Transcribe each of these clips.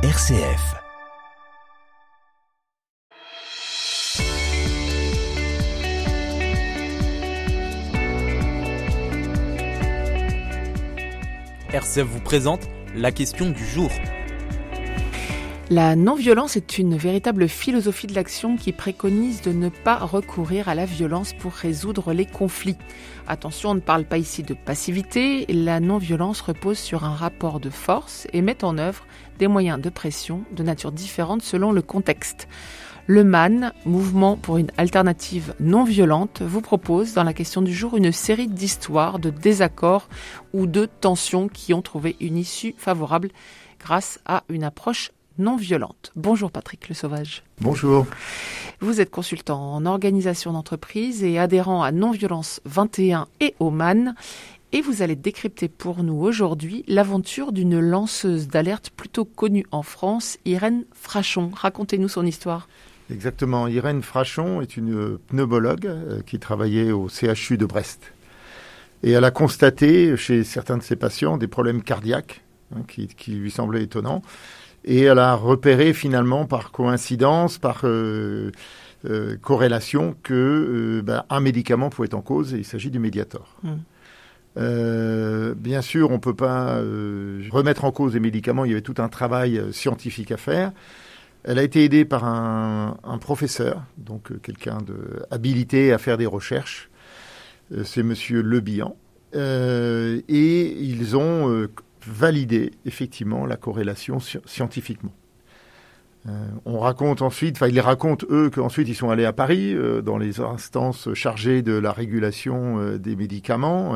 RCF. RCF vous présente la question du jour. La non-violence est une véritable philosophie de l'action qui préconise de ne pas recourir à la violence pour résoudre les conflits. Attention, on ne parle pas ici de passivité, la non-violence repose sur un rapport de force et met en œuvre des moyens de pression de nature différente selon le contexte. Le MAN, Mouvement pour une alternative non violente, vous propose dans la question du jour une série d'histoires de désaccords ou de tensions qui ont trouvé une issue favorable grâce à une approche non violente. Bonjour Patrick Le Sauvage. Bonjour. Vous êtes consultant en organisation d'entreprise et adhérent à Non-Violence 21 et au MAN. Et vous allez décrypter pour nous aujourd'hui l'aventure d'une lanceuse d'alerte plutôt connue en France, Irène Frachon. Racontez-nous son histoire. Exactement. Irène Frachon est une pneumologue euh, qui travaillait au CHU de Brest. Et elle a constaté chez certains de ses patients des problèmes cardiaques hein, qui, qui lui semblaient étonnants et elle a repéré finalement par coïncidence, par euh, euh, corrélation, que euh, ben, un médicament pouvait être en cause et il s'agit du Mediator. Mm. bien sûr, on ne peut pas remettre en cause les médicaments, il y avait tout un travail scientifique à faire. Elle a été aidée par un, un professeur, donc quelqu'un de habilité à faire des recherches. C'est Monsieur Le Bihan. et ils ont valider effectivement la corrélation scientifiquement. Euh, on raconte ensuite, enfin ils les racontent eux qu'ensuite ils sont allés à Paris euh, dans les instances chargées de la régulation euh, des médicaments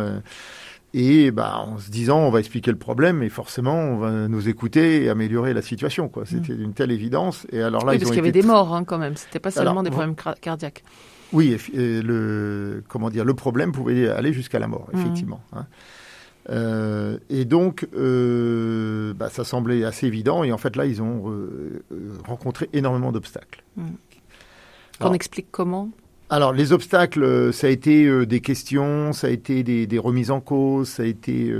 et bah, en se disant on va expliquer le problème et forcément on va nous écouter et améliorer la situation quoi. C'était d'une telle évidence et alors là oui, parce qu'il y avait des morts hein, quand même. C'était pas seulement des problèmes cardiaques. Oui, le comment dire le problème pouvait aller jusqu'à la mort mmh. effectivement. Hein. Euh, et donc, euh, bah, ça semblait assez évident. Et en fait, là, ils ont euh, rencontré énormément d'obstacles. Hmm. On explique comment? alors, les obstacles, ça a été des questions, ça a été des, remises en cause, ça a été,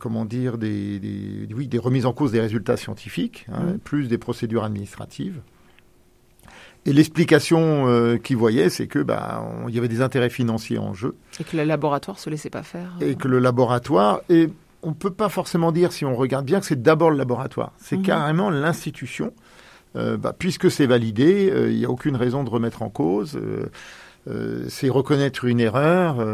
comment dire, des, oui, des remises en cause des résultats scientifiques, hein, hmm. plus des procédures administratives. Et l'explication euh, qu'ils voyaient, c'est que bah, il y avait des intérêts financiers en jeu. Et que le laboratoire se laissait pas faire. Et que le laboratoire, et on peut pas forcément dire, si on regarde bien, que c'est d'abord le laboratoire. C'est mhm. carrément l'institution. Euh, bah, puisque c'est validé, euh, il n'y a aucune raison de remettre en cause. c'est reconnaître une erreur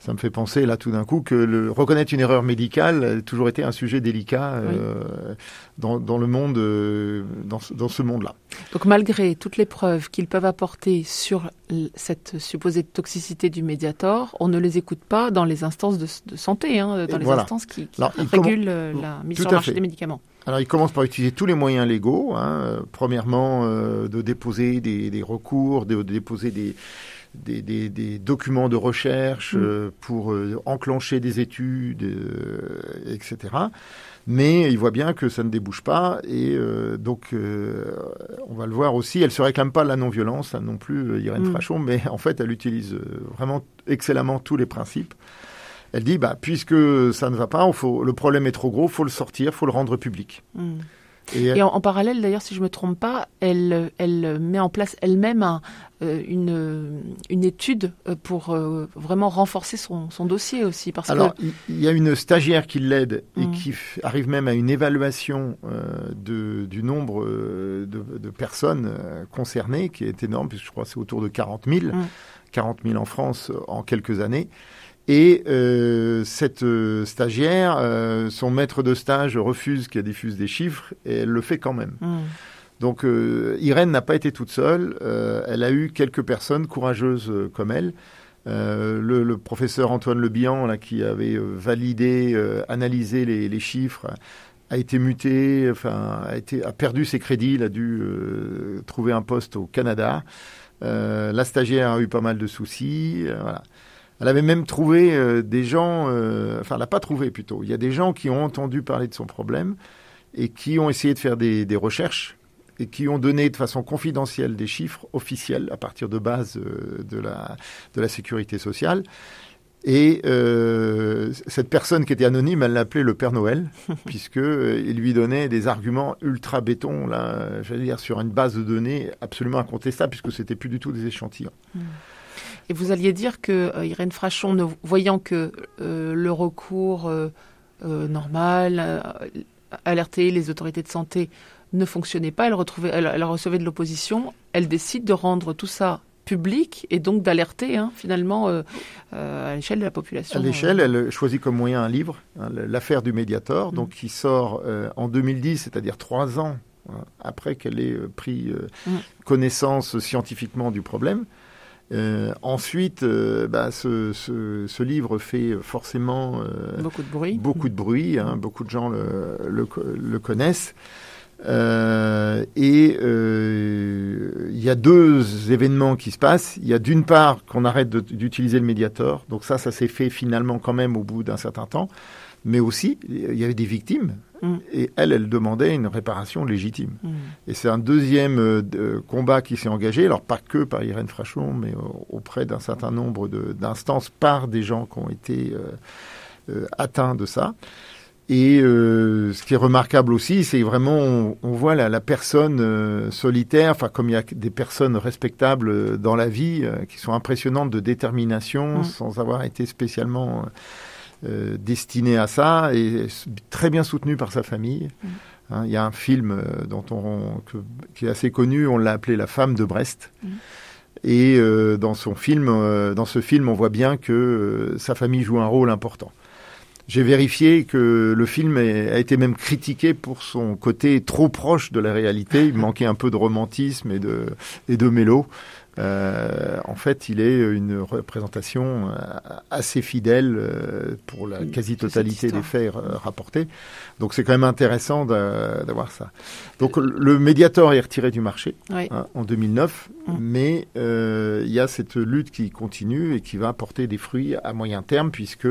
ça me fait penser là tout d'un coup que le, reconnaître une erreur médicale a toujours été un sujet délicat euh, dans, dans, le monde, euh, dans, dans, ce monde-là. Donc malgré toutes les preuves qu'ils peuvent apporter sur cette supposée toxicité du médiator, on ne les écoute pas dans les instances de, de santé, hein, dans les instances qui, qui régulent euh, la mise sur marché des médicaments. Alors, ils commencent par utiliser tous les moyens légaux. Hein. Premièrement, de déposer des, des recours, de, de déposer des, des, des, des, documents de recherche mm. euh, pour euh, enclencher des études, euh, etc. Mais il voit bien que ça ne débouche pas et donc on va le voir aussi. Elle se réclame pas de la non-violence hein, non plus, Irène mm. Frachon, mais en fait elle utilise vraiment excellemment tous les principes. Elle dit, bah, puisque ça ne va pas, faut, le problème est trop gros, faut le sortir, faut le rendre public. Mm. Et, en, parallèle, d'ailleurs, si je me trompe pas, elle, elle met en place elle-même euh, une, une étude euh, pour euh, vraiment renforcer son, son, dossier aussi. Parce Alors, il y a une stagiaire qui l'aide et mmh. qui arrive même à une évaluation de, du nombre de, de, personnes concernées, qui est énorme, puisque je crois que c'est autour de 40 000, 40 000 en France en quelques années. Et euh, cette euh, stagiaire, euh, son maître de stage refuse qu'elle diffuse des chiffres et elle le fait quand même. Hmm. Donc Irène n'a pas été toute seule. elle a eu quelques personnes courageuses comme elle. Le, professeur Antoine Le là, qui avait validé, analysé les, chiffres, a été muté, enfin, a, été, a perdu ses crédits, il a dû trouver un poste au Canada. la stagiaire a eu pas mal de soucis. voilà. Elle avait même trouvé euh, des gens, euh, enfin, elle n'a pas trouvé plutôt. Il y a des gens qui ont entendu parler de son problème et qui ont essayé de faire des, recherches et qui ont donné de façon confidentielle des chiffres officiels à partir de bases euh, de, la, de la sécurité sociale. Et euh, cette personne qui était anonyme, elle l'appelait le Père Noël, puisque il lui donnait des arguments ultra béton, là, j'allais dire sur une base de données absolument incontestable, puisque c'était plus du tout des échantillons. Hmm. Et vous alliez dire que euh, Irène Frachon, ne, voyant que le recours normal, alerter les autorités de santé, ne fonctionnait pas, elle, retrouvait, elle recevait de l'opposition, elle décide de rendre tout ça public et donc d'alerter hein, finalement euh, euh, à l'échelle de la population. À l'échelle, elle choisit comme moyen un livre, hein, l'affaire du Mediator, mm. donc qui sort euh, en 2010, c'est-à-dire trois ans hein, après qu'elle ait pris mm. connaissance scientifiquement du problème. Ensuite, bah, ce, livre fait forcément beaucoup de bruit. Beaucoup de bruit. beaucoup de gens le, le connaissent. Euh, et euh, il y a deux événements qui se passent. Il y a d'une part qu'on arrête d'utiliser le médiator, donc ça, ça s'est fait finalement quand même au bout d'un certain temps. Mais aussi, il y avait des victimes, mm. et elle, elle demandait une réparation légitime. Mm. Et c'est un deuxième euh, combat qui s'est engagé, alors pas que par Irène Frachon, mais auprès d'un certain nombre d'instances par des gens qui ont été atteints de ça. Et euh, ce qui est remarquable aussi, c'est vraiment, on, voit la, la personne euh, solitaire, enfin comme il y a des personnes respectables euh, dans la vie, qui sont impressionnantes de détermination, mmh. sans avoir été spécialement destinées à ça, et très bien soutenues par sa famille. Mmh. Hein, il y a un film dont on, qui est assez connu, on l'a appelé La femme de Brest. Mmh. Et dans son film, dans ce film, on voit bien que sa famille joue un rôle important. J'ai vérifié que le film a été même critiqué pour son côté trop proche de la réalité. Il manquait un peu de romantisme et de, et de mélo. Euh, en fait, il est une représentation euh, assez fidèle euh, pour la quasi-totalité des faits rapportés. Donc c'est quand même intéressant d'avoir ça. Donc le Mediator est retiré du marché hein, en 2009, mm. mais il y a cette lutte qui continue et qui va apporter des fruits à moyen terme puisque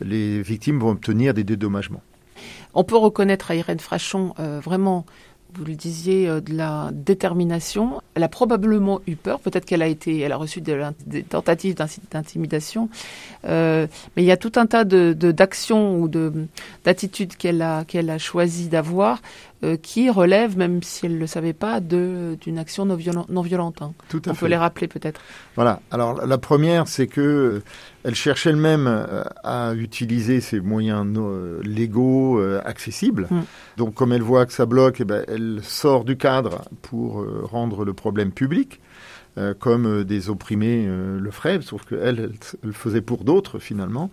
les victimes vont obtenir des dédommagements. On peut reconnaître à Irène Frachon euh, vraiment, vous le disiez, euh, de la détermination. Elle a probablement eu peur. Peut-être qu'elle a été, elle a reçu des, tentatives d'intimidation. Euh, mais il y a tout un tas de d'actions ou de d'attitudes qu'elle a qu'elle a choisi d'avoir euh, qui relèvent, même si elle ne le savait pas, d'une action non, non violente. Hein. Tout à On peut les rappeler peut-être. Voilà. Alors la première, c'est que euh, elle cherche elle-même euh, à utiliser ces moyens légaux accessibles. Mm. Donc comme elle voit que ça bloque, eh ben, elle sort du cadre pour rendre le problème public. comme des opprimés le feraient, sauf qu'elle, elle, le faisait pour d'autres finalement.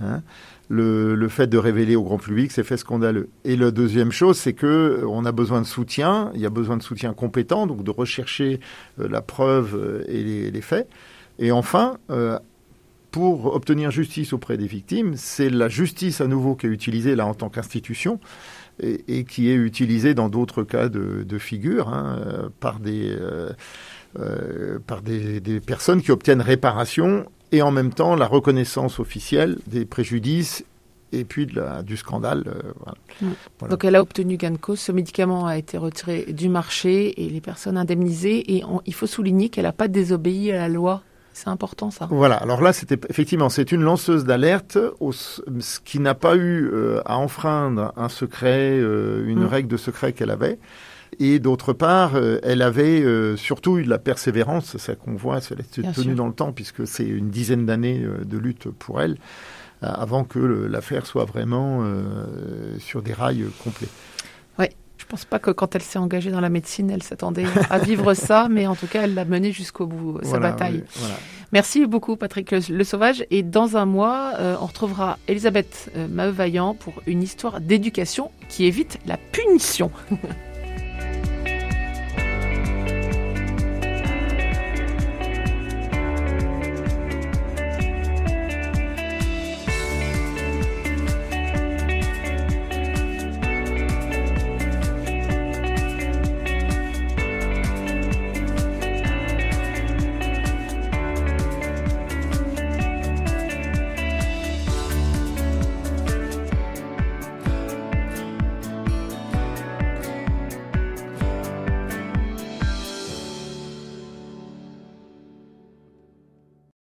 Hein le, fait de révéler au grand public ces faits scandaleux. Et la deuxième chose, c'est que euh, on a besoin de soutien, il y a besoin de soutien compétent, donc de rechercher euh, la preuve euh, et les, faits. Et enfin, pour obtenir justice auprès des victimes, c'est la justice à nouveau qui est utilisée là en tant qu'institution et, qui est utilisée dans d'autres cas de, figure hein, par des par des, des, personnes qui obtiennent réparation et en même temps la reconnaissance officielle des préjudices et puis de la, du scandale. Euh. Donc elle a obtenu gain de cause, ce médicament a été retiré du marché et les personnes indemnisées et il faut souligner qu'elle n'a pas désobéi à la loi. C'est important ça. Voilà, alors là c'était effectivement c'est une lanceuse d'alerte, ce qui n'a pas eu euh, à enfreindre un secret, euh, une mm. règle de secret qu'elle avait. Et d'autre part, euh, elle avait euh, surtout eu de la persévérance, c'est ça qu'on voit, elle était tenue dans le temps, puisque c'est une dizaine d'années euh, de lutte pour elle, avant que l'affaire soit vraiment sur des rails complets. Oui, je ne pense pas que quand elle s'est engagée dans la médecine, elle s'attendait à vivre ça, mais en tout cas, elle l'a mené jusqu'au bout, sa bataille. Merci beaucoup, Patrick Le, Sauvage. Et dans un mois, on retrouvera Elisabeth Maheu-Vaillant pour une histoire d'éducation qui évite la punition.